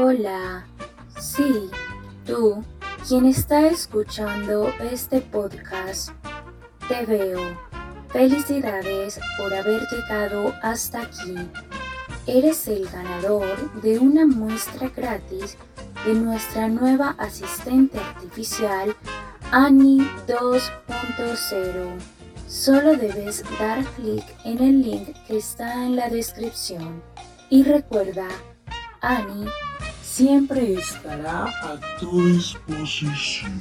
Hola, sí, tú, quien está escuchando este podcast, te veo. Felicidades por haber llegado hasta aquí. Eres el ganador de una muestra gratis de nuestra nueva asistente artificial Annie 2.0. Solo debes dar clic en el link que está en la descripción. Y recuerda, Annie siempre estará a tu disposición.